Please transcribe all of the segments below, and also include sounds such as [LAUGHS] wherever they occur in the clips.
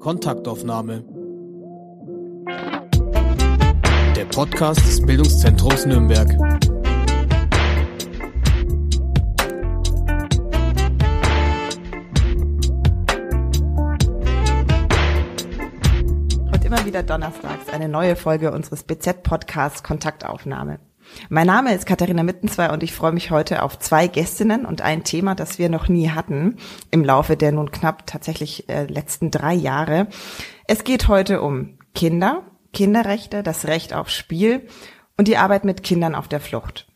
Kontaktaufnahme. Der Podcast des Bildungszentrums Nürnberg. Und immer wieder donnerstags eine neue Folge unseres BZ-Podcasts Kontaktaufnahme. Mein Name ist Katharina Mittenzwei und ich freue mich heute auf zwei Gästinnen und ein Thema, das wir noch nie hatten im Laufe der nun knapp tatsächlich äh, letzten drei Jahre. Es geht heute um Kinder, Kinderrechte, das Recht auf Spiel und die Arbeit mit Kindern auf der Flucht.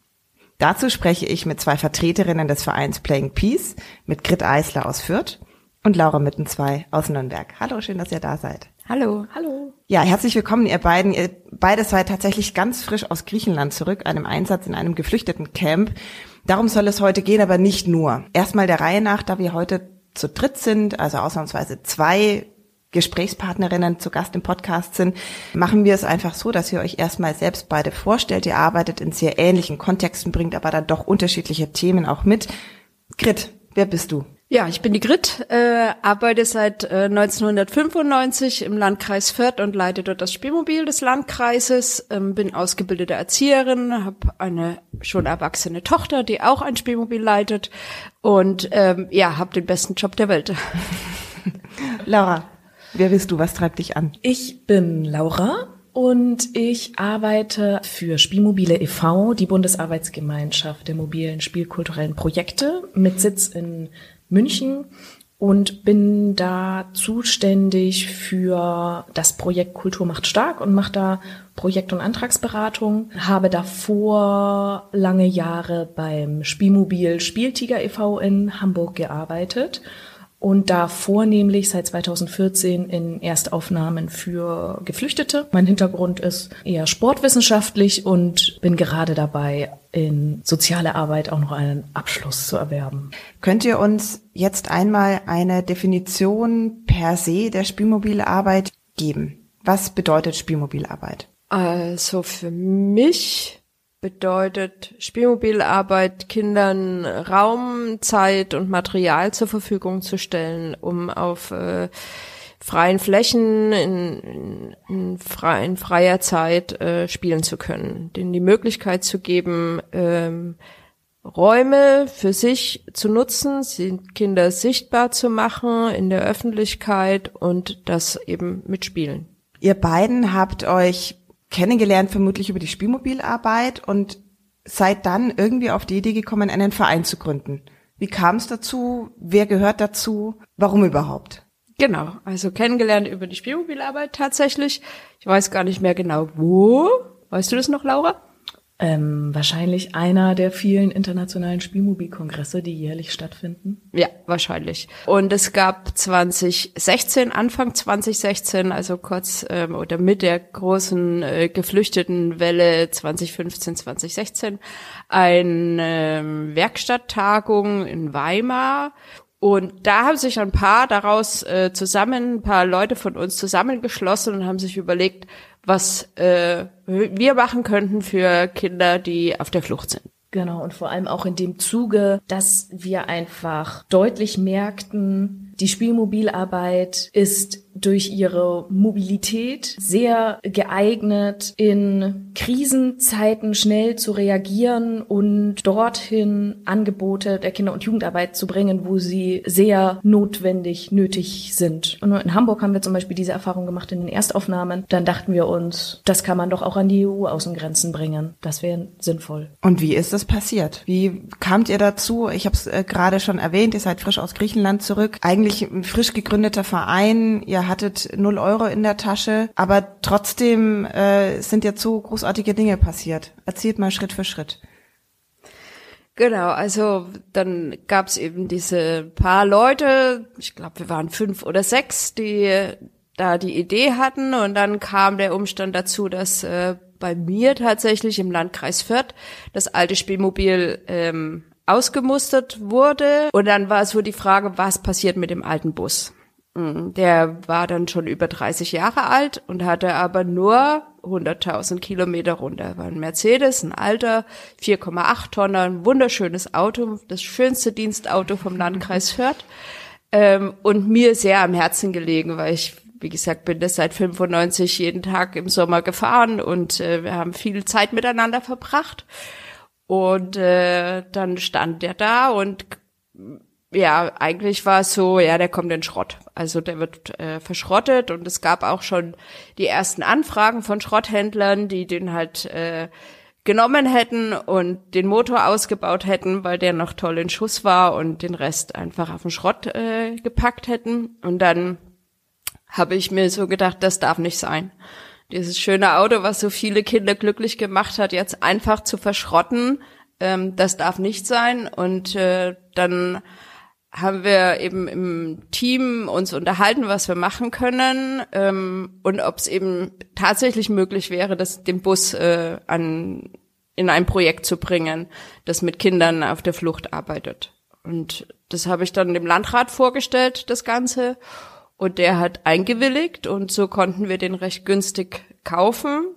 Dazu spreche ich mit zwei Vertreterinnen des Vereins Playing Peace, mit Grit Eisler aus Fürth und Laura Mittenzwei aus Nürnberg. Hallo, schön, dass ihr da seid. Hallo. Hallo. Ja, herzlich willkommen, ihr beiden. Ihr beides seid tatsächlich ganz frisch aus Griechenland zurück, einem Einsatz in einem geflüchteten Camp. Darum soll es heute gehen, aber nicht nur. Erstmal der Reihe nach, da wir heute zu dritt sind, also ausnahmsweise zwei Gesprächspartnerinnen zu Gast im Podcast sind, machen wir es einfach so, dass ihr euch erstmal selbst beide vorstellt. Ihr arbeitet in sehr ähnlichen Kontexten, bringt aber dann doch unterschiedliche Themen auch mit. Grit, wer bist du? Ja, ich bin die Grit, äh, arbeite seit äh, 1995 im Landkreis Fürth und leite dort das Spielmobil des Landkreises, ähm, bin ausgebildete Erzieherin, habe eine schon erwachsene Tochter, die auch ein Spielmobil leitet und ähm, ja, habe den besten Job der Welt. [LAUGHS] Laura, wer bist du? Was treibt dich an? Ich bin Laura und ich arbeite für Spielmobile e.V., die Bundesarbeitsgemeinschaft der mobilen spielkulturellen Projekte mit Sitz in München und bin da zuständig für das Projekt Kultur macht stark und mache da Projekt- und Antragsberatung. Habe davor lange Jahre beim Spielmobil Spieltiger e.V. in Hamburg gearbeitet und da vornehmlich seit 2014 in Erstaufnahmen für Geflüchtete. Mein Hintergrund ist eher sportwissenschaftlich und bin gerade dabei, in soziale Arbeit auch noch einen Abschluss zu erwerben. Könnt ihr uns jetzt einmal eine Definition per se der Spielmobilarbeit geben? Was bedeutet Spielmobilarbeit? Also für mich bedeutet Spielmobilarbeit, Kindern Raum, Zeit und Material zur Verfügung zu stellen, um auf äh, freien Flächen in, in, frei, in freier Zeit äh, spielen zu können, denen die Möglichkeit zu geben, ähm, Räume für sich zu nutzen, Kinder sichtbar zu machen in der Öffentlichkeit und das eben mit Spielen. Ihr beiden habt euch kennengelernt, vermutlich über die Spielmobilarbeit und seid dann irgendwie auf die Idee gekommen, einen Verein zu gründen. Wie kam es dazu? Wer gehört dazu? Warum überhaupt? Genau, also kennengelernt über die Spielmobilarbeit tatsächlich. Ich weiß gar nicht mehr genau wo. Weißt du das noch, Laura? Ähm, wahrscheinlich einer der vielen internationalen Spielmobilkongresse, die jährlich stattfinden. Ja, wahrscheinlich. Und es gab 2016, Anfang 2016, also kurz ähm, oder mit der großen äh, geflüchteten Welle 2015, 2016, eine ähm, Werkstatttagung in Weimar und da haben sich ein paar daraus äh, zusammen, ein paar Leute von uns zusammengeschlossen und haben sich überlegt, was äh, wir machen könnten für Kinder, die auf der Flucht sind. Genau, und vor allem auch in dem Zuge, dass wir einfach deutlich merkten, die Spielmobilarbeit ist durch ihre Mobilität sehr geeignet, in Krisenzeiten schnell zu reagieren und dorthin Angebote der Kinder- und Jugendarbeit zu bringen, wo sie sehr notwendig, nötig sind. Und in Hamburg haben wir zum Beispiel diese Erfahrung gemacht in den Erstaufnahmen. Dann dachten wir uns, das kann man doch auch an die EU-Außengrenzen bringen. Das wäre sinnvoll. Und wie ist das passiert? Wie kamt ihr dazu? Ich habe es äh, gerade schon erwähnt, ihr seid frisch aus Griechenland zurück. Eigentlich ein frisch gegründeter Verein. Ihr hattet null Euro in der Tasche, aber trotzdem äh, sind jetzt so großartige Dinge passiert. Erzählt mal Schritt für Schritt. Genau, also dann gab's eben diese paar Leute, ich glaube, wir waren fünf oder sechs, die da die Idee hatten und dann kam der Umstand dazu, dass äh, bei mir tatsächlich im Landkreis Fürth das alte Spielmobil ähm, ausgemustert wurde und dann war so die Frage, was passiert mit dem alten Bus? Mm, der war dann schon über 30 Jahre alt und hatte aber nur 100.000 Kilometer runter. War ein Mercedes, ein alter, 4,8 Tonner, ein wunderschönes Auto, das schönste Dienstauto vom Landkreis [LAUGHS] Fürth. Ähm, und mir sehr am Herzen gelegen, weil ich wie gesagt, bin das seit 95 jeden Tag im Sommer gefahren und äh, wir haben viel Zeit miteinander verbracht. Und äh, dann stand der da und ja, eigentlich war es so, ja, der kommt in Schrott. Also der wird äh, verschrottet und es gab auch schon die ersten Anfragen von Schrotthändlern, die den halt äh, genommen hätten und den Motor ausgebaut hätten, weil der noch toll in Schuss war und den Rest einfach auf den Schrott äh, gepackt hätten. Und dann habe ich mir so gedacht, das darf nicht sein. Dieses schöne Auto, was so viele Kinder glücklich gemacht hat, jetzt einfach zu verschrotten, ähm, das darf nicht sein. Und äh, dann haben wir eben im Team uns unterhalten, was wir machen können ähm, und ob es eben tatsächlich möglich wäre, das den Bus äh, an in ein Projekt zu bringen, das mit Kindern auf der Flucht arbeitet. Und das habe ich dann dem Landrat vorgestellt, das Ganze. Und der hat eingewilligt und so konnten wir den recht günstig kaufen.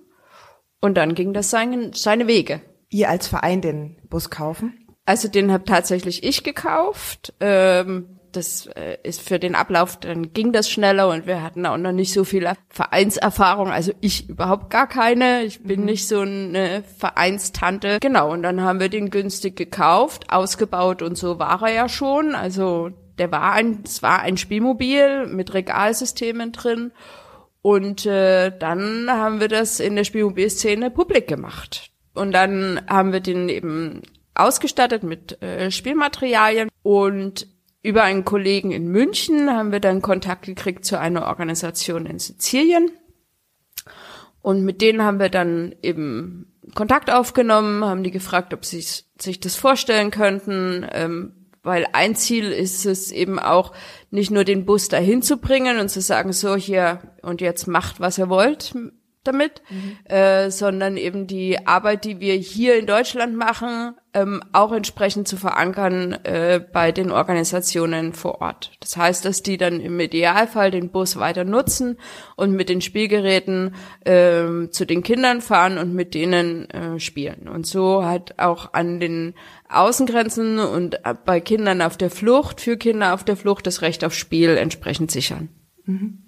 Und dann ging das seine, seine Wege. Ihr als Verein den Bus kaufen? Also den habe tatsächlich ich gekauft. Ähm, das äh, ist für den Ablauf, dann ging das schneller und wir hatten auch noch nicht so viel Vereinserfahrung. Also ich überhaupt gar keine. Ich bin mhm. nicht so eine Vereinstante. Genau, und dann haben wir den günstig gekauft, ausgebaut und so war er ja schon. Also der war ein, es war ein Spielmobil mit Regalsystemen drin. Und äh, dann haben wir das in der Spielmobilszene publik gemacht. Und dann haben wir den eben ausgestattet mit äh, Spielmaterialien und über einen Kollegen in München haben wir dann Kontakt gekriegt zu einer Organisation in Sizilien. Und mit denen haben wir dann eben Kontakt aufgenommen, haben die gefragt, ob sie sich das vorstellen könnten, ähm, weil ein Ziel ist es eben auch, nicht nur den Bus dahin zu bringen und zu sagen, so hier und jetzt macht, was ihr wollt damit, mhm. äh, sondern eben die Arbeit, die wir hier in Deutschland machen, ähm, auch entsprechend zu verankern äh, bei den Organisationen vor Ort. Das heißt, dass die dann im Idealfall den Bus weiter nutzen und mit den Spielgeräten äh, zu den Kindern fahren und mit denen äh, spielen. Und so hat auch an den Außengrenzen und bei Kindern auf der Flucht, für Kinder auf der Flucht das Recht auf Spiel entsprechend sichern. Mhm.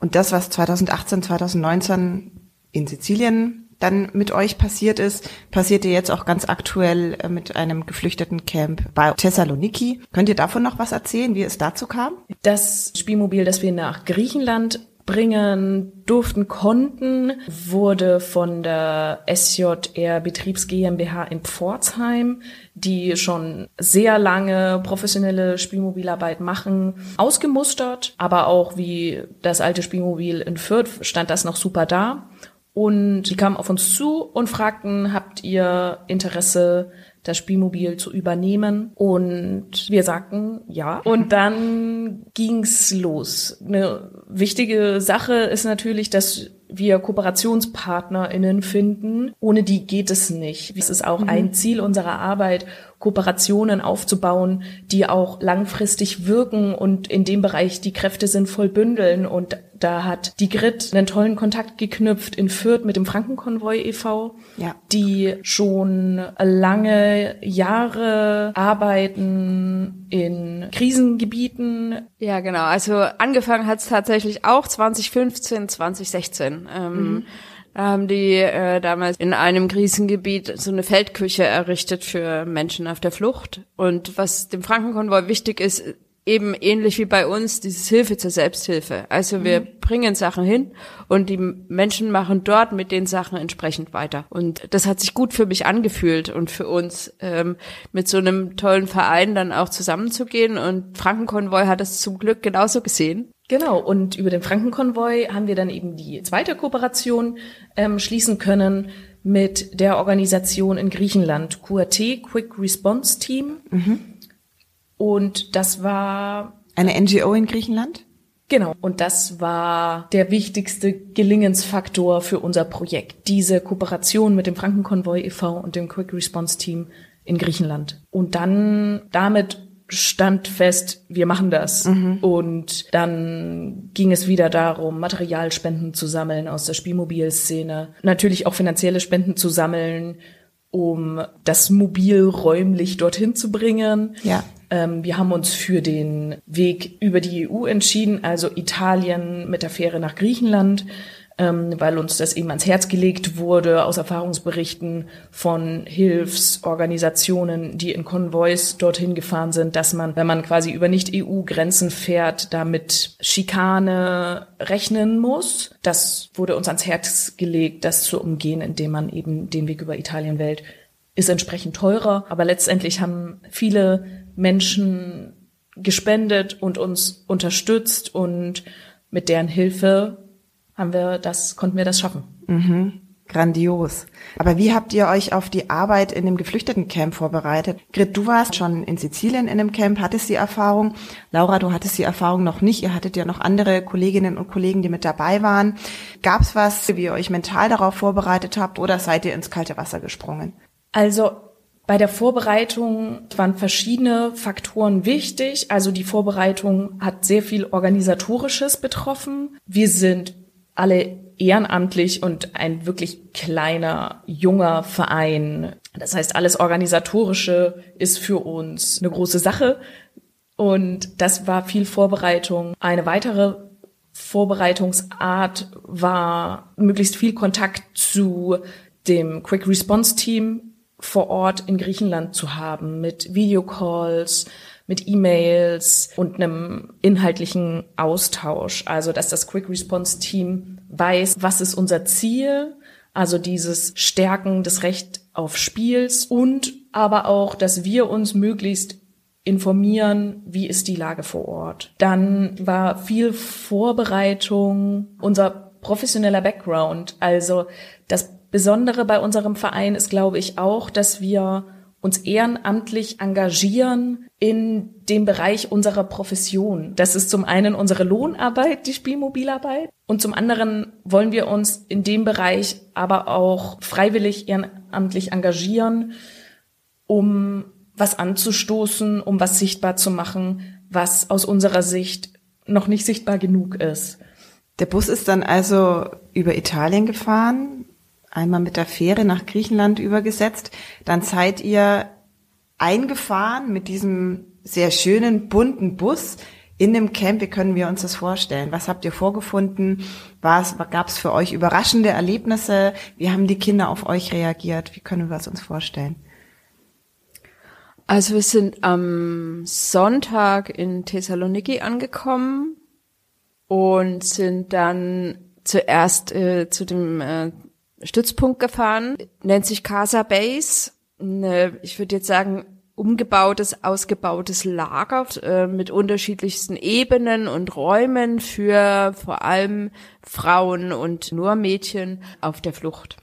Und das, was 2018, 2019 in Sizilien dann mit euch passiert ist, passierte jetzt auch ganz aktuell äh, mit einem geflüchteten Camp bei Thessaloniki. Könnt ihr davon noch was erzählen, wie es dazu kam? Das Spielmobil, das wir nach Griechenland bringen durften, konnten, wurde von der SJR Betriebs GmbH in Pforzheim, die schon sehr lange professionelle Spielmobilarbeit machen, ausgemustert. Aber auch wie das alte Spielmobil in Fürth stand das noch super da. Und die kamen auf uns zu und fragten, habt ihr Interesse, das Spielmobil zu übernehmen. Und wir sagten ja. Und dann ging's los. Eine wichtige Sache ist natürlich, dass wir KooperationspartnerInnen finden. Ohne die geht es nicht. Es ist auch mhm. ein Ziel unserer Arbeit, Kooperationen aufzubauen, die auch langfristig wirken und in dem Bereich die Kräfte sinnvoll bündeln. Und da hat die Grit einen tollen Kontakt geknüpft in Fürth mit dem Frankenkonvoi e.V., ja. die schon lange Jahre arbeiten in Krisengebieten. Ja, genau. Also angefangen hat es tatsächlich auch 2015, 2016. Ähm, mhm. Da haben die äh, damals in einem Krisengebiet so eine Feldküche errichtet für Menschen auf der Flucht. Und was dem Frankenkonvoi wichtig ist, eben ähnlich wie bei uns, dieses Hilfe zur Selbsthilfe. Also wir mhm. bringen Sachen hin und die Menschen machen dort mit den Sachen entsprechend weiter. Und das hat sich gut für mich angefühlt und für uns, ähm, mit so einem tollen Verein dann auch zusammenzugehen. Und Frankenkonvoi hat es zum Glück genauso gesehen. Genau, und über den Frankenkonvoi haben wir dann eben die zweite Kooperation ähm, schließen können mit der Organisation in Griechenland, QRT, Quick Response Team. Mhm. Und das war eine NGO in Griechenland? Genau. Und das war der wichtigste Gelingensfaktor für unser Projekt. Diese Kooperation mit dem Frankenkonvoi e.V. und dem Quick Response Team in Griechenland. Und dann damit stand fest, wir machen das. Mhm. Und dann ging es wieder darum, Materialspenden zu sammeln aus der Spielmobilszene, natürlich auch finanzielle Spenden zu sammeln, um das Mobil räumlich dorthin zu bringen. Ja. Ähm, wir haben uns für den Weg über die EU entschieden, also Italien mit der Fähre nach Griechenland ähm, weil uns das eben ans Herz gelegt wurde aus Erfahrungsberichten von Hilfsorganisationen, die in Konvois dorthin gefahren sind, dass man, wenn man quasi über Nicht-EU-Grenzen fährt, damit Schikane rechnen muss. Das wurde uns ans Herz gelegt, das zu umgehen, indem man eben den Weg über Italien wählt. Ist entsprechend teurer, aber letztendlich haben viele Menschen gespendet und uns unterstützt und mit deren Hilfe haben wir das, konnten wir das schaffen. Mhm. Grandios. Aber wie habt ihr euch auf die Arbeit in dem Geflüchtetencamp vorbereitet? Grit, du warst schon in Sizilien in einem Camp, hattest die Erfahrung. Laura, du hattest die Erfahrung noch nicht. Ihr hattet ja noch andere Kolleginnen und Kollegen, die mit dabei waren. Gab es was, wie ihr euch mental darauf vorbereitet habt oder seid ihr ins kalte Wasser gesprungen? Also bei der Vorbereitung waren verschiedene Faktoren wichtig. Also die Vorbereitung hat sehr viel organisatorisches betroffen. Wir sind alle ehrenamtlich und ein wirklich kleiner, junger Verein. Das heißt, alles Organisatorische ist für uns eine große Sache. Und das war viel Vorbereitung. Eine weitere Vorbereitungsart war möglichst viel Kontakt zu dem Quick Response Team vor Ort in Griechenland zu haben mit Videocalls, mit E-Mails und einem inhaltlichen Austausch. Also, dass das Quick Response Team weiß, was ist unser Ziel, also dieses Stärken des Recht auf Spiels und aber auch, dass wir uns möglichst informieren, wie ist die Lage vor Ort. Dann war viel Vorbereitung, unser professioneller Background. Also das Besondere bei unserem Verein ist, glaube ich, auch, dass wir uns ehrenamtlich engagieren in dem Bereich unserer Profession. Das ist zum einen unsere Lohnarbeit, die Spielmobilarbeit, und zum anderen wollen wir uns in dem Bereich aber auch freiwillig ehrenamtlich engagieren, um was anzustoßen, um was sichtbar zu machen, was aus unserer Sicht noch nicht sichtbar genug ist. Der Bus ist dann also über Italien gefahren, einmal mit der Fähre nach Griechenland übergesetzt. Dann seid ihr eingefahren mit diesem sehr schönen, bunten Bus in dem Camp. Wie können wir uns das vorstellen? Was habt ihr vorgefunden? Was gab es für euch überraschende Erlebnisse? Wie haben die Kinder auf euch reagiert? Wie können wir es uns vorstellen? Also wir sind am Sonntag in Thessaloniki angekommen und sind dann zuerst äh, zu dem äh, Stützpunkt gefahren, nennt sich Casa Base. Eine, ich würde jetzt sagen, umgebautes, ausgebautes Lager äh, mit unterschiedlichsten Ebenen und Räumen für vor allem Frauen und nur Mädchen auf der Flucht.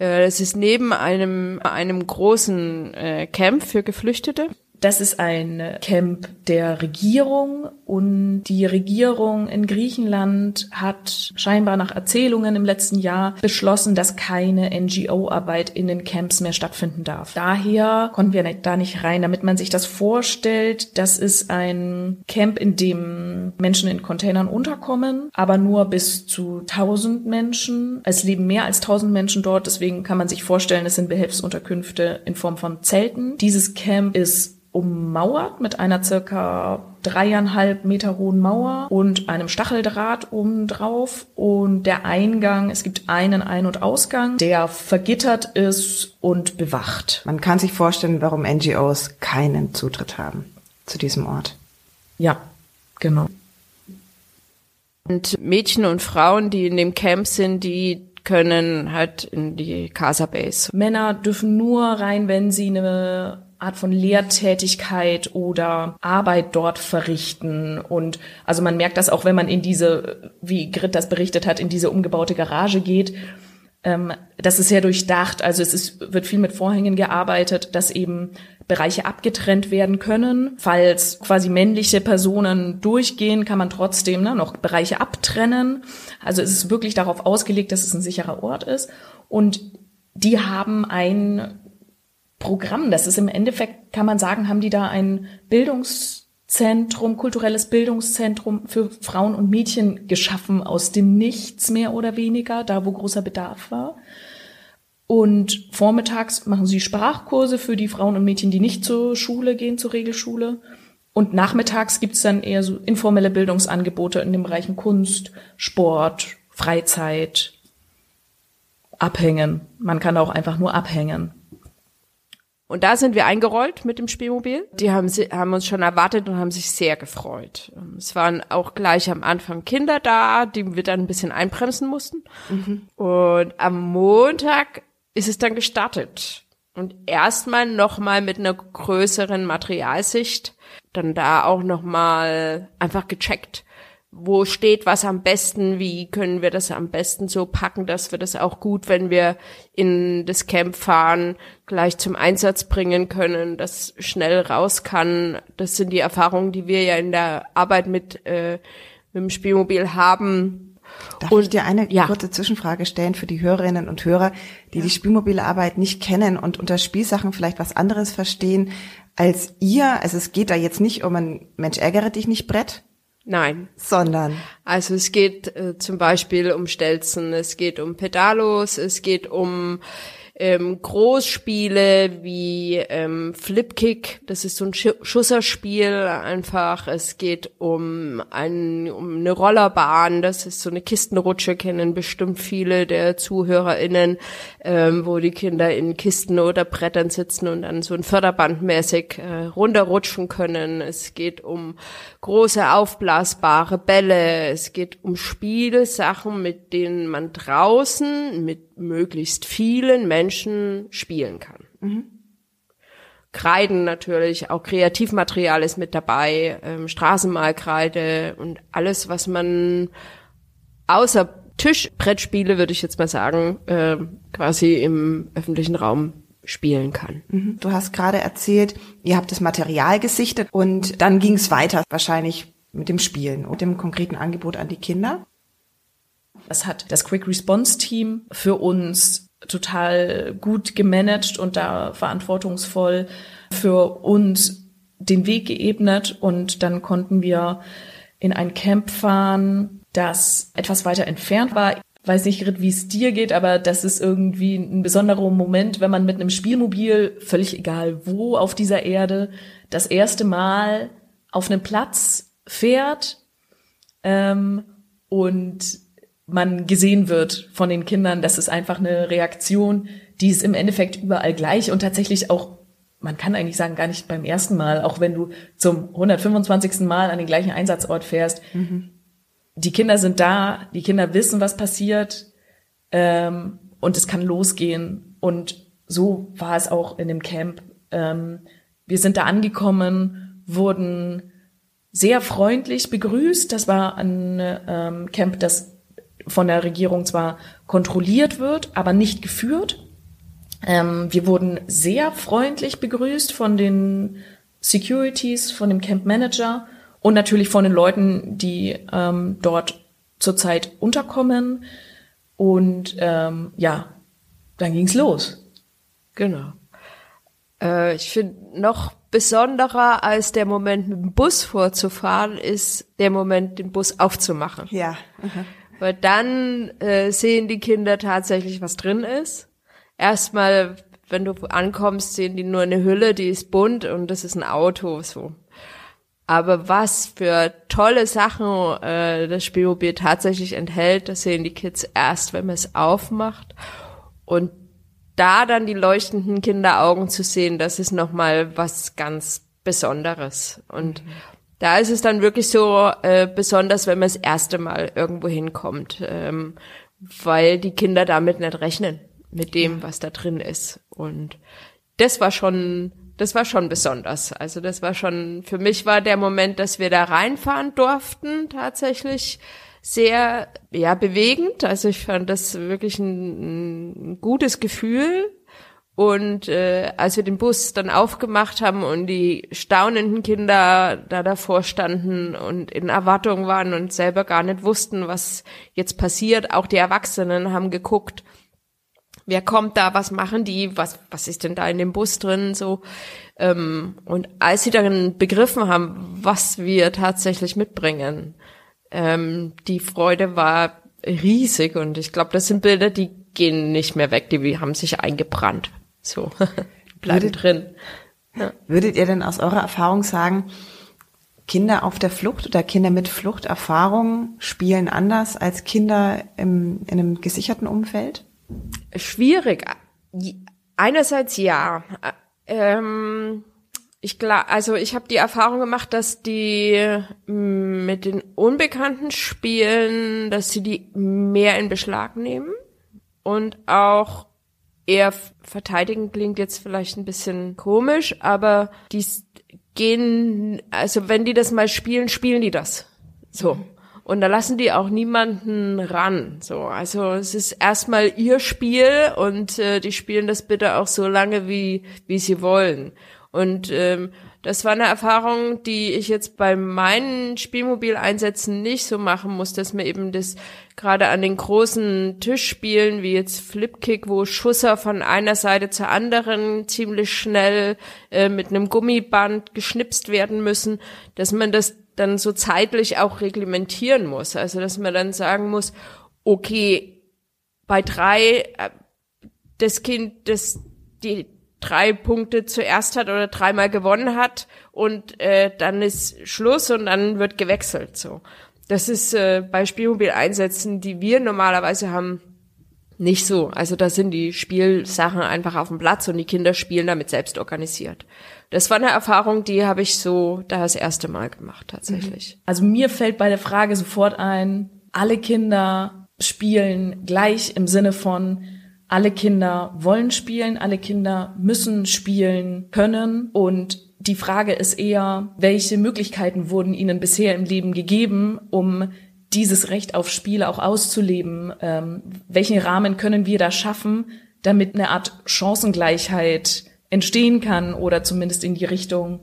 Äh, es ist neben einem, einem großen äh, Camp für Geflüchtete das ist ein Camp der Regierung und die Regierung in Griechenland hat scheinbar nach Erzählungen im letzten Jahr beschlossen, dass keine NGO-Arbeit in den Camps mehr stattfinden darf. Daher konnten wir da nicht rein. Damit man sich das vorstellt, das ist ein Camp, in dem Menschen in Containern unterkommen, aber nur bis zu 1000 Menschen. Es leben mehr als 1000 Menschen dort, deswegen kann man sich vorstellen, es sind Behelfsunterkünfte in Form von Zelten. Dieses Camp ist ummauert mit einer circa dreieinhalb Meter hohen Mauer und einem Stacheldraht oben drauf und der Eingang, es gibt einen Ein- und Ausgang, der vergittert ist und bewacht. Man kann sich vorstellen, warum NGOs keinen Zutritt haben zu diesem Ort. Ja, genau. Und Mädchen und Frauen, die in dem Camp sind, die können halt in die Casa Base. Männer dürfen nur rein, wenn sie eine Art von Lehrtätigkeit oder Arbeit dort verrichten. Und also man merkt das auch, wenn man in diese, wie Grit das berichtet hat, in diese umgebaute Garage geht. Ähm, das ist sehr durchdacht. Also es ist, wird viel mit Vorhängen gearbeitet, dass eben Bereiche abgetrennt werden können. Falls quasi männliche Personen durchgehen, kann man trotzdem ne, noch Bereiche abtrennen. Also es ist wirklich darauf ausgelegt, dass es ein sicherer Ort ist. Und die haben ein Programm. Das ist im Endeffekt, kann man sagen, haben die da ein Bildungszentrum, kulturelles Bildungszentrum für Frauen und Mädchen geschaffen aus dem Nichts mehr oder weniger, da wo großer Bedarf war. Und vormittags machen sie Sprachkurse für die Frauen und Mädchen, die nicht zur Schule gehen, zur Regelschule. Und nachmittags gibt's dann eher so informelle Bildungsangebote in den Bereichen Kunst, Sport, Freizeit, Abhängen. Man kann auch einfach nur abhängen. Und da sind wir eingerollt mit dem Spielmobil. Die haben, haben uns schon erwartet und haben sich sehr gefreut. Es waren auch gleich am Anfang Kinder da, die wir dann ein bisschen einbremsen mussten. Mhm. Und am Montag ist es dann gestartet. Und erstmal nochmal mit einer größeren Materialsicht, dann da auch nochmal einfach gecheckt, wo steht was am besten, wie können wir das am besten so packen, dass wir das auch gut, wenn wir in das Camp fahren, gleich zum Einsatz bringen können, das schnell raus kann. Das sind die Erfahrungen, die wir ja in der Arbeit mit, äh, mit dem Spielmobil haben. Darf und, ich dir eine ja. kurze Zwischenfrage stellen für die Hörerinnen und Hörer, die ja. die Spielmobile Arbeit nicht kennen und unter Spielsachen vielleicht was anderes verstehen als ihr? Also es geht da jetzt nicht um ein Mensch ärgere dich nicht Brett, Nein. Sondern. Also es geht äh, zum Beispiel um Stelzen, es geht um Pedalos, es geht um ähm, Großspiele wie ähm, Flipkick, das ist so ein Schusserspiel einfach. Es geht um, ein, um eine Rollerbahn, das ist so eine Kistenrutsche, kennen bestimmt viele der ZuhörerInnen, ähm, wo die Kinder in Kisten oder Brettern sitzen und dann so ein Förderbandmäßig äh, runterrutschen können. Es geht um große aufblasbare Bälle, es geht um Spielsachen, mit denen man draußen mit möglichst vielen Menschen spielen kann. Mhm. Kreiden natürlich, auch Kreativmaterial ist mit dabei, ähm, Straßenmalkreide und alles, was man außer Tischbrettspiele, würde ich jetzt mal sagen, äh, quasi im öffentlichen Raum spielen kann. Mhm. Du hast gerade erzählt, ihr habt das Material gesichtet und dann ging es weiter, wahrscheinlich mit dem Spielen und dem konkreten Angebot an die Kinder. Das hat das Quick Response Team für uns total gut gemanagt und da verantwortungsvoll für uns den Weg geebnet und dann konnten wir in ein Camp fahren, das etwas weiter entfernt war. Weiß nicht, wie es dir geht, aber das ist irgendwie ein besonderer Moment, wenn man mit einem Spielmobil, völlig egal wo auf dieser Erde, das erste Mal auf einem Platz fährt ähm, und man gesehen wird von den Kindern. Das ist einfach eine Reaktion, die ist im Endeffekt überall gleich und tatsächlich auch, man kann eigentlich sagen, gar nicht beim ersten Mal, auch wenn du zum 125. Mal an den gleichen Einsatzort fährst. Mhm. Die Kinder sind da, die Kinder wissen, was passiert ähm, und es kann losgehen. Und so war es auch in dem Camp. Ähm, wir sind da angekommen, wurden sehr freundlich begrüßt. Das war ein ähm, Camp, das von der Regierung zwar kontrolliert wird, aber nicht geführt. Ähm, wir wurden sehr freundlich begrüßt von den Securities, von dem Camp Manager und natürlich von den Leuten, die ähm, dort zurzeit unterkommen. Und ähm, ja, dann ging's los. Genau. Äh, ich finde noch besonderer als der Moment mit dem Bus vorzufahren ist der Moment, den Bus aufzumachen. Ja. Mhm. Weil dann äh, sehen die Kinder tatsächlich, was drin ist. Erstmal, wenn du ankommst, sehen die nur eine Hülle, die ist bunt und das ist ein Auto so. Aber was für tolle Sachen äh, das Spielmobil tatsächlich enthält, das sehen die Kids erst, wenn man es aufmacht. Und da dann die leuchtenden Kinderaugen zu sehen, das ist nochmal was ganz Besonderes. Und mhm da ist es dann wirklich so äh, besonders, wenn man das erste Mal irgendwo hinkommt, ähm, weil die Kinder damit nicht rechnen mit dem, was da drin ist. Und das war schon, das war schon besonders. Also das war schon, für mich war der Moment, dass wir da reinfahren durften, tatsächlich sehr, ja, bewegend. Also ich fand das wirklich ein, ein gutes Gefühl, und äh, als wir den Bus dann aufgemacht haben und die staunenden Kinder da davor standen und in Erwartung waren und selber gar nicht wussten, was jetzt passiert, auch die Erwachsenen haben geguckt, wer kommt da, was machen die, was, was ist denn da in dem Bus drin, so. Ähm, und als sie dann begriffen haben, was wir tatsächlich mitbringen, ähm, die Freude war riesig und ich glaube, das sind Bilder, die gehen nicht mehr weg, die haben sich eingebrannt. So, [LAUGHS] bleiben drin. Ja. Würdet ihr denn aus eurer Erfahrung sagen, Kinder auf der Flucht oder Kinder mit Fluchterfahrung spielen anders als Kinder im, in einem gesicherten Umfeld? Schwierig. Einerseits ja. Ähm, ich glaube, also ich habe die Erfahrung gemacht, dass die mm, mit den unbekannten Spielen, dass sie die mehr in Beschlag nehmen und auch eher verteidigen klingt jetzt vielleicht ein bisschen komisch, aber die gehen, also wenn die das mal spielen, spielen die das. So. Und da lassen die auch niemanden ran. So, also es ist erstmal ihr Spiel und äh, die spielen das bitte auch so lange, wie wie sie wollen. Und ähm, das war eine Erfahrung, die ich jetzt bei meinen Spielmobileinsätzen nicht so machen muss, dass mir eben das gerade an den großen Tischspielen wie jetzt Flipkick, wo Schusser von einer Seite zur anderen ziemlich schnell äh, mit einem Gummiband geschnipst werden müssen, dass man das dann so zeitlich auch reglementieren muss. Also dass man dann sagen muss, okay, bei drei äh, das Kind, das die drei Punkte zuerst hat oder dreimal gewonnen hat und äh, dann ist Schluss und dann wird gewechselt so. Das ist äh, bei Spielmobil-Einsätzen, die wir normalerweise haben, nicht so. Also da sind die Spielsachen einfach auf dem Platz und die Kinder spielen damit selbst organisiert. Das war eine Erfahrung, die habe ich so da das erste Mal gemacht tatsächlich. Mhm. Also mir fällt bei der Frage sofort ein, alle Kinder spielen gleich im Sinne von, alle Kinder wollen spielen, alle Kinder müssen spielen können und die Frage ist eher, welche Möglichkeiten wurden ihnen bisher im Leben gegeben, um dieses Recht auf Spiele auch auszuleben? Ähm, welchen Rahmen können wir da schaffen, damit eine Art Chancengleichheit entstehen kann oder zumindest in die Richtung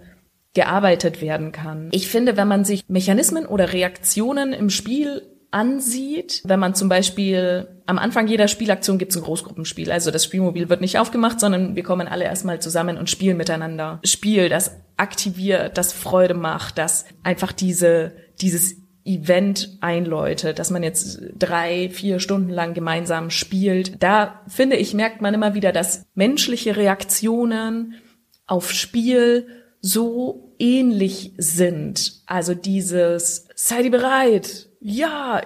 gearbeitet werden kann? Ich finde, wenn man sich Mechanismen oder Reaktionen im Spiel ansieht, wenn man zum Beispiel am Anfang jeder Spielaktion gibt es ein Großgruppenspiel. Also das Spielmobil wird nicht aufgemacht, sondern wir kommen alle erstmal zusammen und spielen miteinander. Spiel, das aktiviert, das Freude macht, das einfach diese, dieses Event einläutet, dass man jetzt drei, vier Stunden lang gemeinsam spielt. Da finde ich, merkt man immer wieder, dass menschliche Reaktionen auf Spiel so ähnlich sind. Also dieses, sei dir bereit, ja,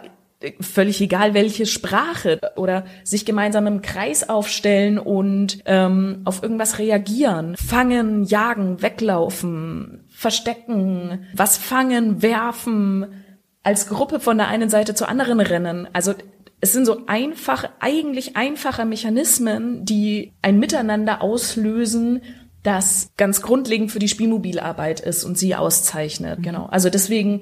völlig egal welche Sprache oder sich gemeinsam im Kreis aufstellen und ähm, auf irgendwas reagieren, fangen, jagen, weglaufen, verstecken, was fangen, werfen, als Gruppe von der einen Seite zur anderen rennen. Also es sind so einfache, eigentlich einfache Mechanismen, die ein Miteinander auslösen, das ganz grundlegend für die Spielmobilarbeit ist und sie auszeichnet. Mhm. Genau. Also deswegen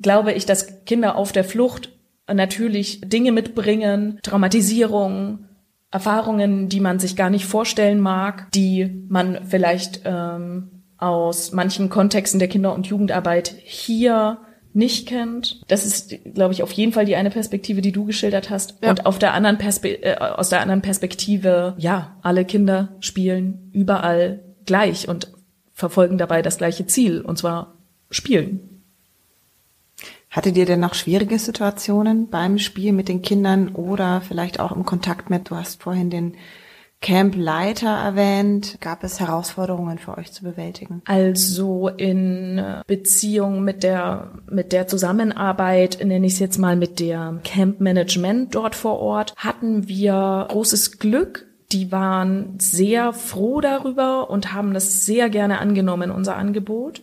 glaube ich, dass Kinder auf der Flucht natürlich Dinge mitbringen, Traumatisierung, Erfahrungen, die man sich gar nicht vorstellen mag, die man vielleicht ähm, aus manchen Kontexten der Kinder- und Jugendarbeit hier nicht kennt. Das ist, glaube ich, auf jeden Fall die eine Perspektive, die du geschildert hast. Ja. Und auf der anderen Perspe äh, aus der anderen Perspektive, ja, alle Kinder spielen überall gleich und verfolgen dabei das gleiche Ziel, und zwar spielen. Hattet ihr denn noch schwierige Situationen beim Spiel mit den Kindern oder vielleicht auch im Kontakt mit, du hast vorhin den Campleiter erwähnt. Gab es Herausforderungen für euch zu bewältigen? Also in Beziehung mit der, mit der Zusammenarbeit, nenne ich es jetzt mal mit der Camp Management dort vor Ort, hatten wir großes Glück. Die waren sehr froh darüber und haben das sehr gerne angenommen, unser Angebot.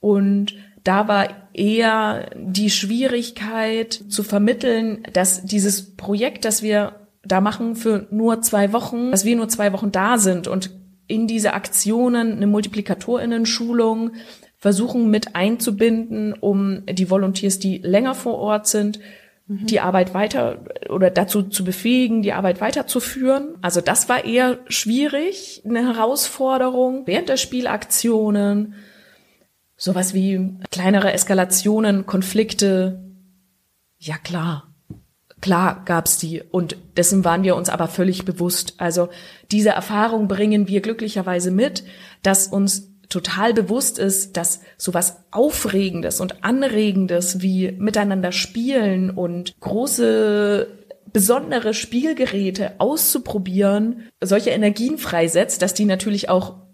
Und da war eher die Schwierigkeit zu vermitteln, dass dieses Projekt, das wir da machen für nur zwei Wochen, dass wir nur zwei Wochen da sind und in diese Aktionen eine Multiplikatorinnen-Schulung versuchen mit einzubinden, um die Volunteers, die länger vor Ort sind, mhm. die Arbeit weiter oder dazu zu befähigen, die Arbeit weiterzuführen. Also das war eher schwierig, eine Herausforderung während der Spielaktionen sowas wie kleinere Eskalationen, Konflikte. Ja klar, klar gab's die und dessen waren wir uns aber völlig bewusst. Also diese Erfahrung bringen wir glücklicherweise mit, dass uns total bewusst ist, dass sowas Aufregendes und Anregendes wie miteinander spielen und große besondere Spielgeräte auszuprobieren, solche Energien freisetzt, dass die natürlich auch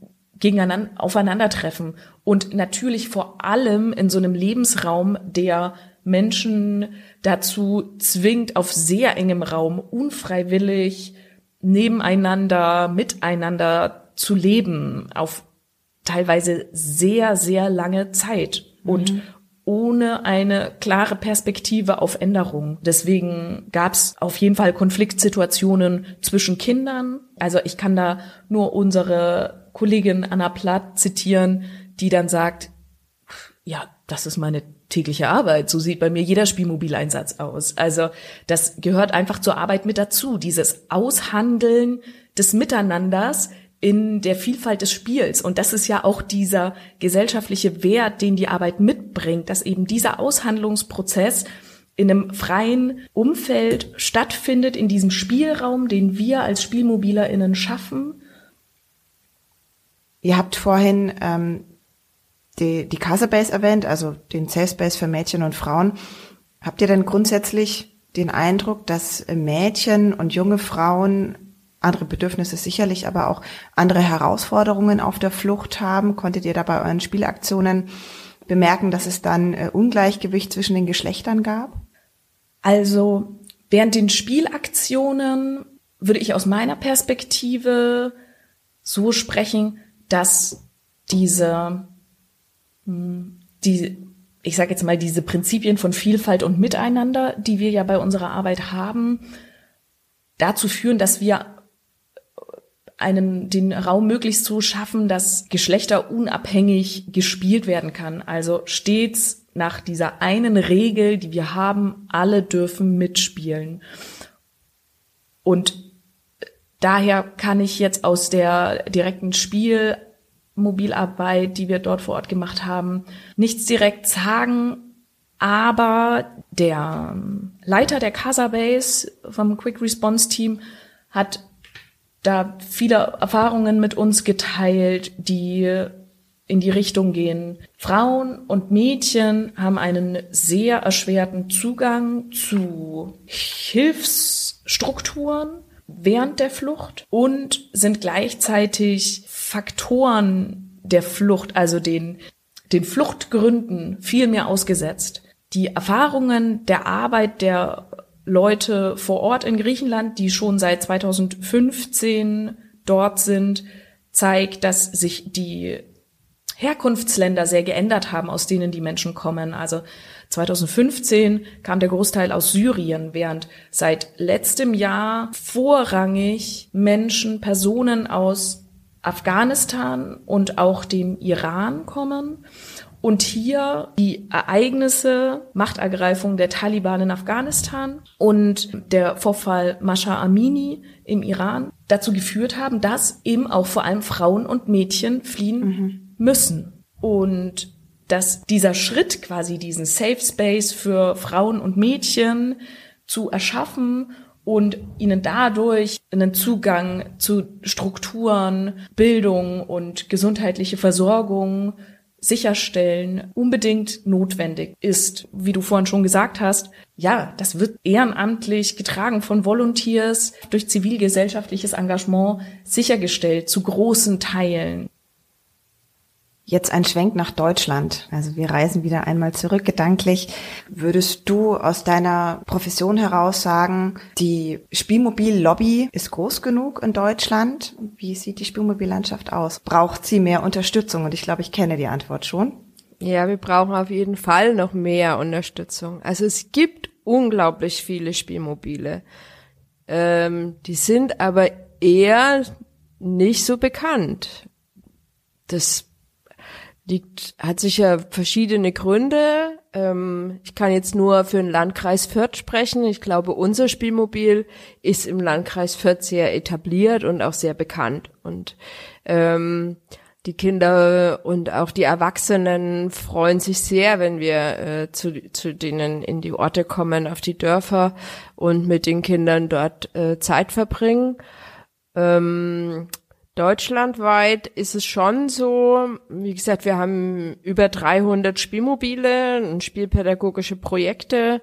gegeneinander aufeinandertreffen und natürlich vor allem in so einem Lebensraum, der Menschen dazu zwingt, auf sehr engem Raum unfreiwillig nebeneinander, miteinander zu leben, auf teilweise sehr, sehr lange Zeit und mhm. Ohne eine klare Perspektive auf Änderung. Deswegen gab es auf jeden Fall Konfliktsituationen zwischen Kindern. Also ich kann da nur unsere Kollegin Anna Platt zitieren, die dann sagt, ja, das ist meine tägliche Arbeit. So sieht bei mir jeder Spielmobileinsatz aus. Also das gehört einfach zur Arbeit mit dazu. Dieses Aushandeln des Miteinanders in der Vielfalt des Spiels. Und das ist ja auch dieser gesellschaftliche Wert, den die Arbeit mitbringt, dass eben dieser Aushandlungsprozess in einem freien Umfeld stattfindet, in diesem Spielraum, den wir als SpielmobilerInnen schaffen. Ihr habt vorhin ähm, die, die Casa Base erwähnt, also den Safe Space für Mädchen und Frauen. Habt ihr denn grundsätzlich den Eindruck, dass Mädchen und junge Frauen andere Bedürfnisse sicherlich, aber auch andere Herausforderungen auf der Flucht haben? Konntet ihr da bei euren Spielaktionen bemerken, dass es dann äh, Ungleichgewicht zwischen den Geschlechtern gab? Also während den Spielaktionen würde ich aus meiner Perspektive so sprechen, dass diese die, ich sage jetzt mal, diese Prinzipien von Vielfalt und Miteinander, die wir ja bei unserer Arbeit haben, dazu führen, dass wir einem den Raum möglichst so schaffen, dass Geschlechter unabhängig gespielt werden kann. Also stets nach dieser einen Regel, die wir haben, alle dürfen mitspielen. Und daher kann ich jetzt aus der direkten Spiel Mobilarbeit, die wir dort vor Ort gemacht haben, nichts direkt sagen, aber der Leiter der Casa Base vom Quick Response Team hat da viele Erfahrungen mit uns geteilt, die in die Richtung gehen. Frauen und Mädchen haben einen sehr erschwerten Zugang zu Hilfsstrukturen während der Flucht und sind gleichzeitig Faktoren der Flucht, also den, den Fluchtgründen viel mehr ausgesetzt. Die Erfahrungen der Arbeit der Leute vor Ort in Griechenland, die schon seit 2015 dort sind, zeigt, dass sich die Herkunftsländer sehr geändert haben, aus denen die Menschen kommen. Also 2015 kam der Großteil aus Syrien, während seit letztem Jahr vorrangig Menschen, Personen aus Afghanistan und auch dem Iran kommen. Und hier die Ereignisse, Machtergreifung der Taliban in Afghanistan und der Vorfall Masha Amini im Iran dazu geführt haben, dass eben auch vor allem Frauen und Mädchen fliehen mhm. müssen. Und dass dieser Schritt quasi diesen Safe Space für Frauen und Mädchen zu erschaffen und ihnen dadurch einen Zugang zu Strukturen, Bildung und gesundheitliche Versorgung sicherstellen, unbedingt notwendig ist. Wie du vorhin schon gesagt hast, ja, das wird ehrenamtlich getragen von Volunteers durch zivilgesellschaftliches Engagement sichergestellt zu großen Teilen. Jetzt ein Schwenk nach Deutschland. Also wir reisen wieder einmal zurück gedanklich. Würdest du aus deiner Profession heraus sagen, die Spielmobillobby ist groß genug in Deutschland? Wie sieht die Spielmobillandschaft aus? Braucht sie mehr Unterstützung? Und ich glaube, ich kenne die Antwort schon. Ja, wir brauchen auf jeden Fall noch mehr Unterstützung. Also es gibt unglaublich viele Spielmobile. Ähm, die sind aber eher nicht so bekannt. Das liegt, hat sicher verschiedene Gründe. Ähm, ich kann jetzt nur für den Landkreis Fürth sprechen. Ich glaube, unser Spielmobil ist im Landkreis Fürth sehr etabliert und auch sehr bekannt. Und ähm, die Kinder und auch die Erwachsenen freuen sich sehr, wenn wir äh, zu, zu denen in die Orte kommen, auf die Dörfer und mit den Kindern dort äh, Zeit verbringen. Ähm, Deutschlandweit ist es schon so, wie gesagt, wir haben über 300 Spielmobile und spielpädagogische Projekte.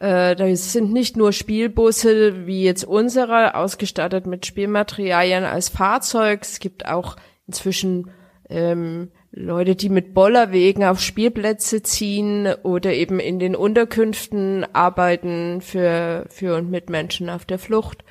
Äh, da sind nicht nur Spielbusse wie jetzt unsere, ausgestattet mit Spielmaterialien als Fahrzeug. Es gibt auch inzwischen ähm, Leute, die mit Bollerwegen auf Spielplätze ziehen oder eben in den Unterkünften arbeiten für, für und mit Menschen auf der Flucht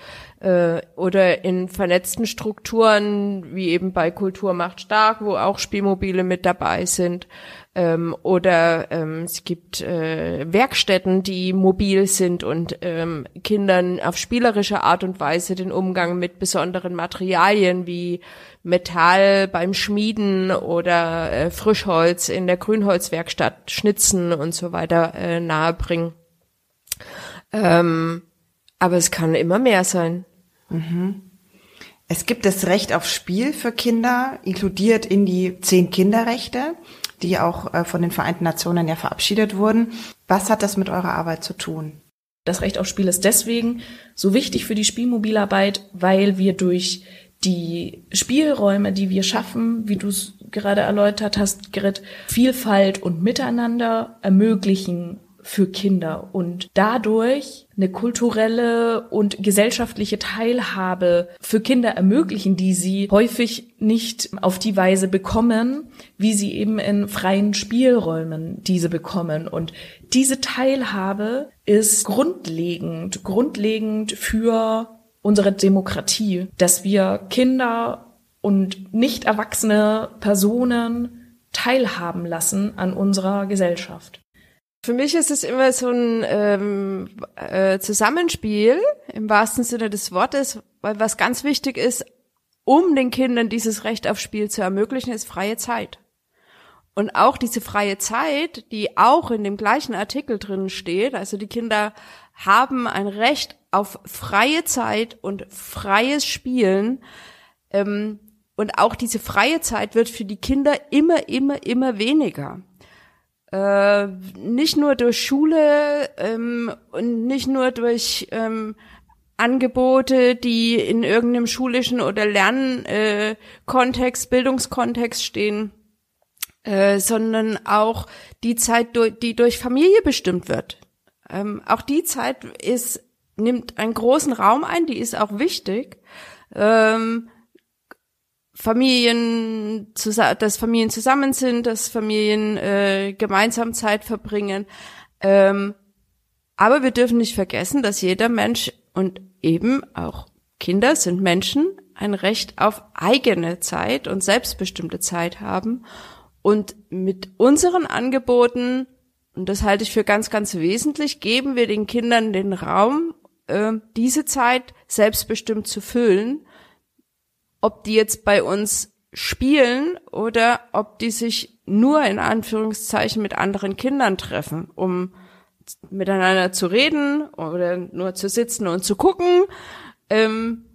äh, oder in vernetzten Strukturen, wie eben bei Kultur macht stark, wo auch Spielmobile mit dabei sind. Ähm, oder ähm, es gibt äh, Werkstätten, die mobil sind und ähm, Kindern auf spielerische Art und Weise den Umgang mit besonderen Materialien wie Metall beim Schmieden oder äh, Frischholz in der Grünholzwerkstatt schnitzen und so weiter äh, nahebringen. Ähm, aber es kann immer mehr sein. Es gibt das Recht auf Spiel für Kinder, inkludiert in die zehn Kinderrechte, die auch äh, von den Vereinten Nationen ja verabschiedet wurden. Was hat das mit eurer Arbeit zu tun? Das Recht auf Spiel ist deswegen so wichtig für die Spielmobilarbeit, weil wir durch die Spielräume, die wir schaffen, wie du es gerade erläutert hast, Grit, Vielfalt und Miteinander ermöglichen für Kinder und dadurch eine kulturelle und gesellschaftliche Teilhabe für Kinder ermöglichen, die sie häufig nicht auf die Weise bekommen, wie sie eben in freien Spielräumen diese bekommen. Und diese Teilhabe ist grundlegend, grundlegend für unsere Demokratie, dass wir Kinder und nicht erwachsene Personen teilhaben lassen an unserer Gesellschaft. Für mich ist es immer so ein ähm, äh, Zusammenspiel im wahrsten Sinne des Wortes, weil was ganz wichtig ist, um den Kindern dieses Recht auf Spiel zu ermöglichen, ist freie Zeit. Und auch diese freie Zeit, die auch in dem gleichen Artikel drin steht, also die Kinder haben ein Recht auf freie Zeit und freies Spielen. Ähm, und auch diese freie Zeit wird für die Kinder immer, immer, immer weniger. Äh, nicht nur durch Schule ähm, und nicht nur durch ähm, Angebote, die in irgendeinem schulischen oder Lernkontext, äh, Bildungskontext stehen, äh, sondern auch die Zeit, die durch Familie bestimmt wird. Ähm, auch die Zeit ist nimmt einen großen Raum ein, die ist auch wichtig. Ähm, Familien, dass Familien zusammen sind, dass Familien äh, gemeinsam Zeit verbringen. Ähm, aber wir dürfen nicht vergessen, dass jeder Mensch und eben auch Kinder sind Menschen ein Recht auf eigene Zeit und selbstbestimmte Zeit haben. Und mit unseren Angeboten, und das halte ich für ganz, ganz wesentlich, geben wir den Kindern den Raum, äh, diese Zeit selbstbestimmt zu füllen ob die jetzt bei uns spielen oder ob die sich nur in Anführungszeichen mit anderen Kindern treffen, um miteinander zu reden oder nur zu sitzen und zu gucken, ähm,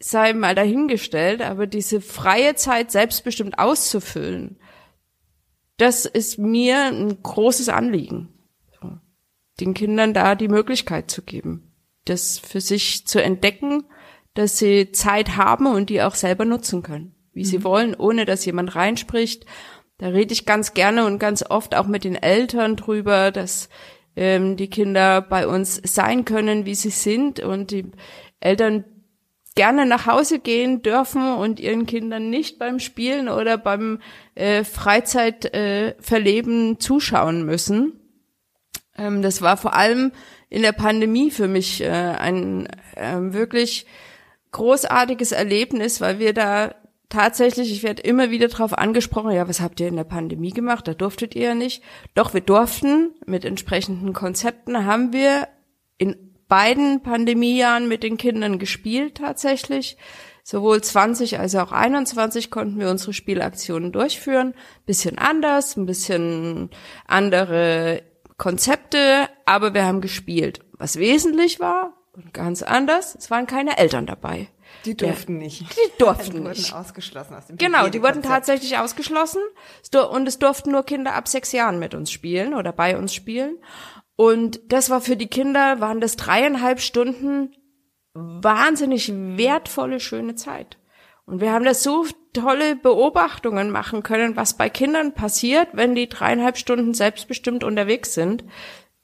sei mal dahingestellt, aber diese freie Zeit selbstbestimmt auszufüllen, das ist mir ein großes Anliegen, den Kindern da die Möglichkeit zu geben, das für sich zu entdecken dass sie Zeit haben und die auch selber nutzen können, wie mhm. sie wollen, ohne dass jemand reinspricht. Da rede ich ganz gerne und ganz oft auch mit den Eltern drüber, dass ähm, die Kinder bei uns sein können, wie sie sind und die Eltern gerne nach Hause gehen dürfen und ihren Kindern nicht beim Spielen oder beim äh, Freizeitverleben äh, zuschauen müssen. Ähm, das war vor allem in der Pandemie für mich äh, ein äh, wirklich großartiges Erlebnis, weil wir da tatsächlich, ich werde immer wieder darauf angesprochen, ja, was habt ihr in der Pandemie gemacht? Da durftet ihr ja nicht. Doch, wir durften mit entsprechenden Konzepten, haben wir in beiden Pandemiejahren mit den Kindern gespielt tatsächlich. Sowohl 20 als auch 21 konnten wir unsere Spielaktionen durchführen. Bisschen anders, ein bisschen andere Konzepte, aber wir haben gespielt. Was wesentlich war, und ganz anders, es waren keine Eltern dabei. Die durften ja, nicht. Die durften [LAUGHS] die nicht. wurden ausgeschlossen aus dem Genau, die wurden tatsächlich ausgeschlossen. Und es durften nur Kinder ab sechs Jahren mit uns spielen oder bei uns spielen. Und das war für die Kinder, waren das dreieinhalb Stunden wahnsinnig wertvolle, schöne Zeit. Und wir haben da so tolle Beobachtungen machen können, was bei Kindern passiert, wenn die dreieinhalb Stunden selbstbestimmt unterwegs sind.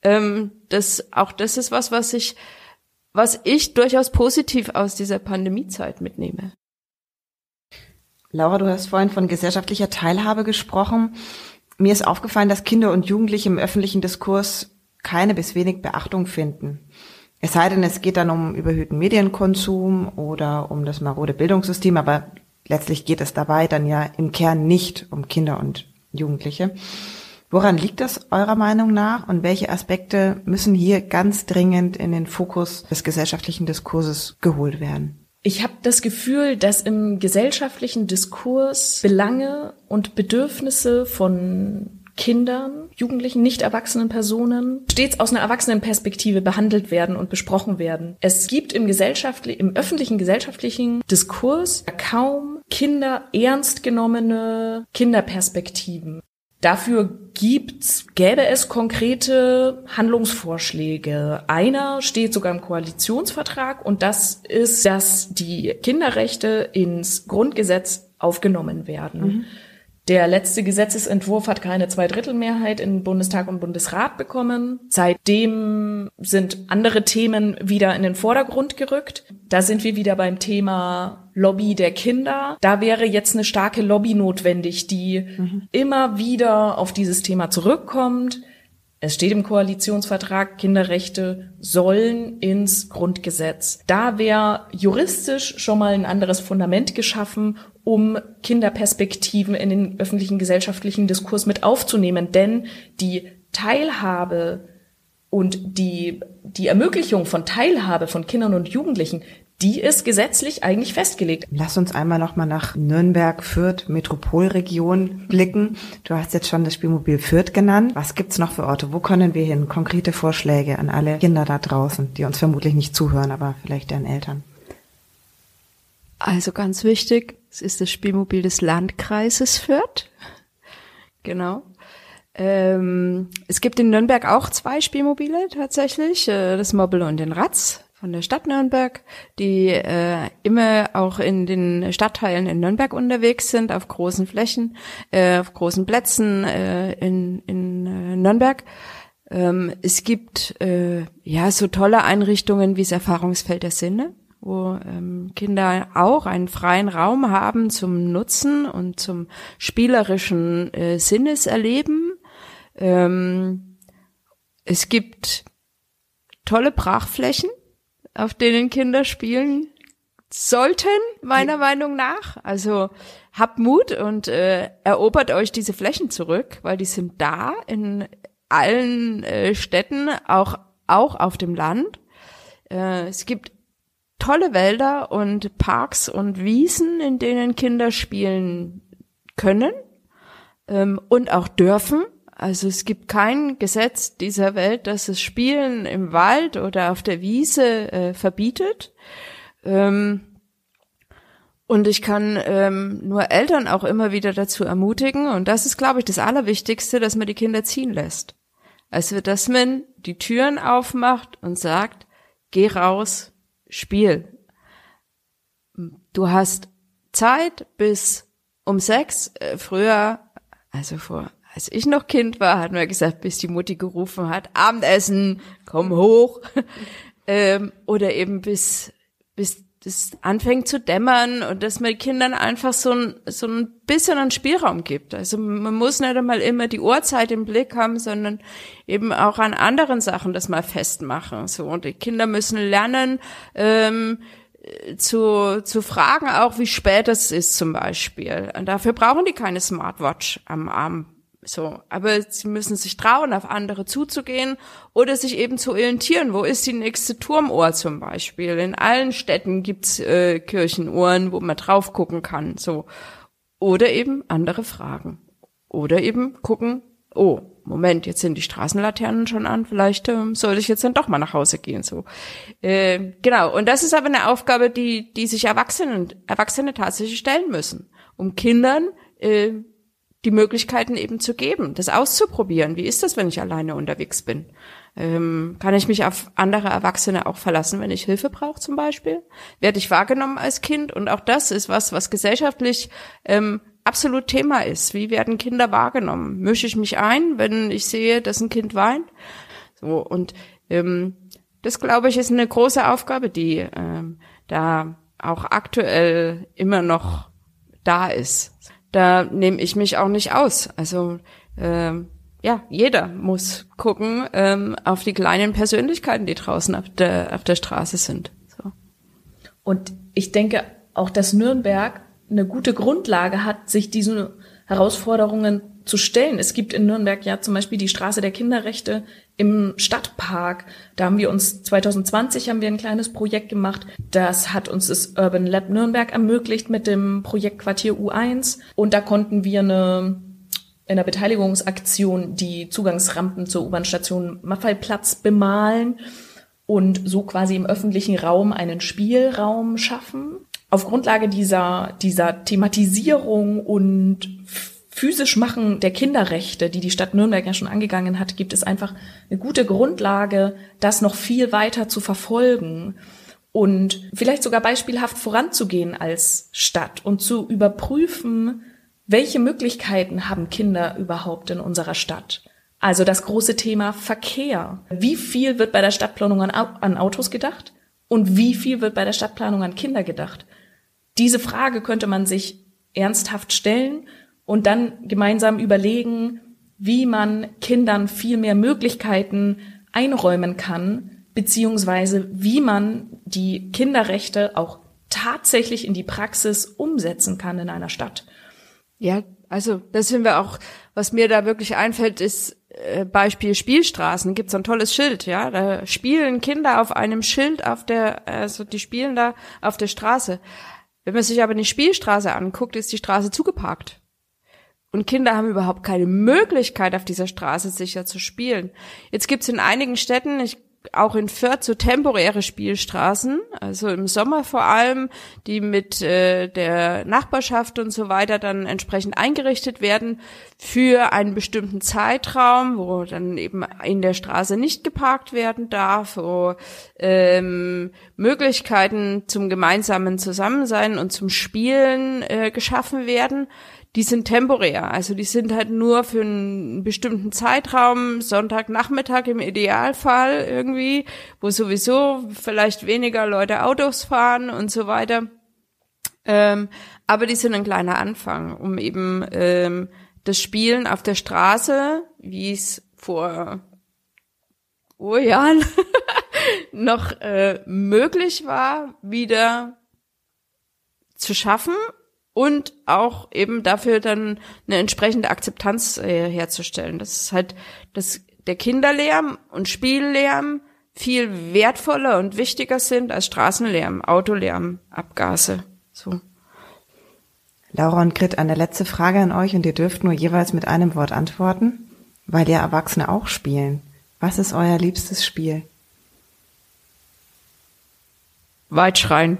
Ähm, das, auch das ist was, was ich was ich durchaus positiv aus dieser Pandemiezeit mitnehme. Laura, du hast vorhin von gesellschaftlicher Teilhabe gesprochen. Mir ist aufgefallen, dass Kinder und Jugendliche im öffentlichen Diskurs keine bis wenig Beachtung finden. Es sei denn, es geht dann um überhöhten Medienkonsum oder um das marode Bildungssystem, aber letztlich geht es dabei dann ja im Kern nicht um Kinder und Jugendliche. Woran liegt das eurer Meinung nach und welche Aspekte müssen hier ganz dringend in den Fokus des gesellschaftlichen Diskurses geholt werden? Ich habe das Gefühl, dass im gesellschaftlichen Diskurs Belange und Bedürfnisse von Kindern, Jugendlichen, nicht erwachsenen Personen stets aus einer Erwachsenenperspektive behandelt werden und besprochen werden. Es gibt im gesellschaftlichen, im öffentlichen gesellschaftlichen Diskurs kaum Kinder ernst genommene Kinderperspektiven. Dafür gibt's, gäbe es konkrete Handlungsvorschläge. Einer steht sogar im Koalitionsvertrag und das ist, dass die Kinderrechte ins Grundgesetz aufgenommen werden. Mhm. Der letzte Gesetzesentwurf hat keine Zweidrittelmehrheit in Bundestag und Bundesrat bekommen. Seitdem sind andere Themen wieder in den Vordergrund gerückt. Da sind wir wieder beim Thema Lobby der Kinder. Da wäre jetzt eine starke Lobby notwendig, die mhm. immer wieder auf dieses Thema zurückkommt. Es steht im Koalitionsvertrag, Kinderrechte sollen ins Grundgesetz. Da wäre juristisch schon mal ein anderes Fundament geschaffen, um Kinderperspektiven in den öffentlichen gesellschaftlichen Diskurs mit aufzunehmen. Denn die Teilhabe und die, die Ermöglichung von Teilhabe von Kindern und Jugendlichen, die ist gesetzlich eigentlich festgelegt. Lass uns einmal nochmal nach Nürnberg, Fürth, Metropolregion blicken. Du hast jetzt schon das Spielmobil Fürth genannt. Was gibt's noch für Orte? Wo können wir hin? Konkrete Vorschläge an alle Kinder da draußen, die uns vermutlich nicht zuhören, aber vielleicht deren Eltern. Also ganz wichtig, es ist das Spielmobil des Landkreises Fürth. Genau. Ähm, es gibt in Nürnberg auch zwei Spielmobile tatsächlich, äh, das Mobbel und den Ratz von der Stadt Nürnberg, die äh, immer auch in den Stadtteilen in Nürnberg unterwegs sind, auf großen Flächen, äh, auf großen Plätzen äh, in, in äh, Nürnberg. Ähm, es gibt äh, ja so tolle Einrichtungen wie das Erfahrungsfeld der Sinne, wo ähm, Kinder auch einen freien Raum haben zum Nutzen und zum spielerischen äh, Sinneserleben. Ähm, es gibt tolle Brachflächen, auf denen Kinder spielen sollten, meiner Meinung nach. Also habt Mut und äh, erobert euch diese Flächen zurück, weil die sind da in allen äh, Städten, auch, auch auf dem Land. Äh, es gibt tolle Wälder und Parks und Wiesen, in denen Kinder spielen können ähm, und auch dürfen. Also es gibt kein Gesetz dieser Welt, das das Spielen im Wald oder auf der Wiese äh, verbietet. Ähm, und ich kann ähm, nur Eltern auch immer wieder dazu ermutigen, und das ist, glaube ich, das Allerwichtigste, dass man die Kinder ziehen lässt. Also, dass man die Türen aufmacht und sagt, geh raus, spiel. Du hast Zeit bis um sechs, äh, früher, also vor als ich noch Kind war, hat man gesagt, bis die Mutti gerufen hat, Abendessen, komm hoch. [LAUGHS] ähm, oder eben bis, bis das anfängt zu dämmern und dass man Kindern einfach so ein, so ein bisschen einen Spielraum gibt. Also man muss nicht einmal immer die Uhrzeit im Blick haben, sondern eben auch an anderen Sachen das mal festmachen. So und die Kinder müssen lernen, ähm, zu, zu fragen auch, wie spät es ist zum Beispiel. Und dafür brauchen die keine Smartwatch am Arm so, aber sie müssen sich trauen, auf andere zuzugehen oder sich eben zu orientieren. Wo ist die nächste Turmuhr zum Beispiel? In allen Städten gibt's äh, Kirchenuhren, wo man drauf gucken kann. So oder eben andere Fragen oder eben gucken. Oh, Moment, jetzt sind die Straßenlaternen schon an. Vielleicht ähm, soll ich jetzt dann doch mal nach Hause gehen. So, äh, genau. Und das ist aber eine Aufgabe, die die sich Erwachsene Erwachsene tatsächlich stellen müssen, um Kindern äh, die Möglichkeiten eben zu geben, das auszuprobieren. Wie ist das, wenn ich alleine unterwegs bin? Ähm, kann ich mich auf andere Erwachsene auch verlassen, wenn ich Hilfe brauche zum Beispiel? Werde ich wahrgenommen als Kind? Und auch das ist was, was gesellschaftlich ähm, absolut Thema ist. Wie werden Kinder wahrgenommen? Mische ich mich ein, wenn ich sehe, dass ein Kind weint? So und ähm, das glaube ich ist eine große Aufgabe, die ähm, da auch aktuell immer noch da ist. Da nehme ich mich auch nicht aus. Also ähm, ja, jeder muss gucken ähm, auf die kleinen Persönlichkeiten, die draußen auf der, auf der Straße sind. So. Und ich denke auch, dass Nürnberg eine gute Grundlage hat, sich diesen Herausforderungen zu stellen. Es gibt in Nürnberg ja zum Beispiel die Straße der Kinderrechte im Stadtpark. Da haben wir uns 2020 haben wir ein kleines Projekt gemacht. Das hat uns das Urban Lab Nürnberg ermöglicht mit dem Projekt Quartier U1 und da konnten wir eine in der Beteiligungsaktion die Zugangsrampen zur U-Bahn-Station Maffeiplatz bemalen und so quasi im öffentlichen Raum einen Spielraum schaffen. Auf Grundlage dieser, dieser Thematisierung und physisch Machen der Kinderrechte, die die Stadt Nürnberg ja schon angegangen hat, gibt es einfach eine gute Grundlage, das noch viel weiter zu verfolgen und vielleicht sogar beispielhaft voranzugehen als Stadt und zu überprüfen, welche Möglichkeiten haben Kinder überhaupt in unserer Stadt? Also das große Thema Verkehr. Wie viel wird bei der Stadtplanung an, an Autos gedacht? Und wie viel wird bei der Stadtplanung an Kinder gedacht? Diese Frage könnte man sich ernsthaft stellen und dann gemeinsam überlegen, wie man Kindern viel mehr Möglichkeiten einräumen kann, beziehungsweise wie man die Kinderrechte auch tatsächlich in die Praxis umsetzen kann in einer Stadt. Ja, also das sind wir auch, was mir da wirklich einfällt, ist äh, Beispiel Spielstraßen. Gibt's ein tolles Schild, ja. Da spielen Kinder auf einem Schild auf der, also die spielen da auf der Straße. Wenn man sich aber die Spielstraße anguckt, ist die Straße zugeparkt. Und Kinder haben überhaupt keine Möglichkeit, auf dieser Straße sicher zu spielen. Jetzt gibt's in einigen Städten, ich auch in Fürth so temporäre Spielstraßen, also im Sommer vor allem, die mit äh, der Nachbarschaft und so weiter dann entsprechend eingerichtet werden für einen bestimmten Zeitraum, wo dann eben in der Straße nicht geparkt werden darf, wo ähm, Möglichkeiten zum gemeinsamen Zusammensein und zum Spielen äh, geschaffen werden die sind temporär. Also die sind halt nur für einen bestimmten Zeitraum, Sonntagnachmittag im Idealfall irgendwie, wo sowieso vielleicht weniger Leute Autos fahren und so weiter. Ähm, aber die sind ein kleiner Anfang, um eben ähm, das Spielen auf der Straße, wie es vor oh Jahren [LAUGHS] noch äh, möglich war, wieder zu schaffen und auch eben dafür dann eine entsprechende Akzeptanz äh, herzustellen. Das ist halt dass der Kinderlärm und Spiellärm viel wertvoller und wichtiger sind als Straßenlärm, Autolärm, Abgase. So. Laura und Grit, eine letzte Frage an euch und ihr dürft nur jeweils mit einem Wort antworten, weil ja Erwachsene auch spielen. Was ist euer liebstes Spiel? Weitschreien.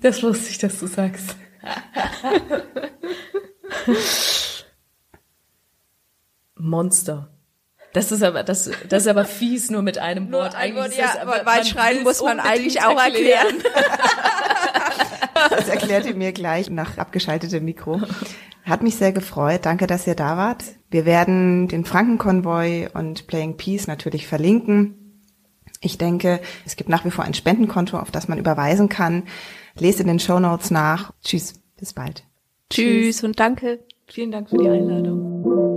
Das wusste ich, dass du sagst. [LAUGHS] Monster. Das ist aber das, das ist aber fies nur mit einem nur Wort. Ein Wort, ja, aber weit schreien muss man eigentlich auch erklären. [LAUGHS] das erklärt ihr mir gleich nach abgeschaltetem Mikro. Hat mich sehr gefreut. Danke, dass ihr da wart. Wir werden den Frankenkonvoi und Playing Peace natürlich verlinken. Ich denke, es gibt nach wie vor ein Spendenkonto, auf das man überweisen kann. Lest in den Show Notes nach. Tschüss, bis bald. Tschüss und danke. Vielen Dank für die Einladung.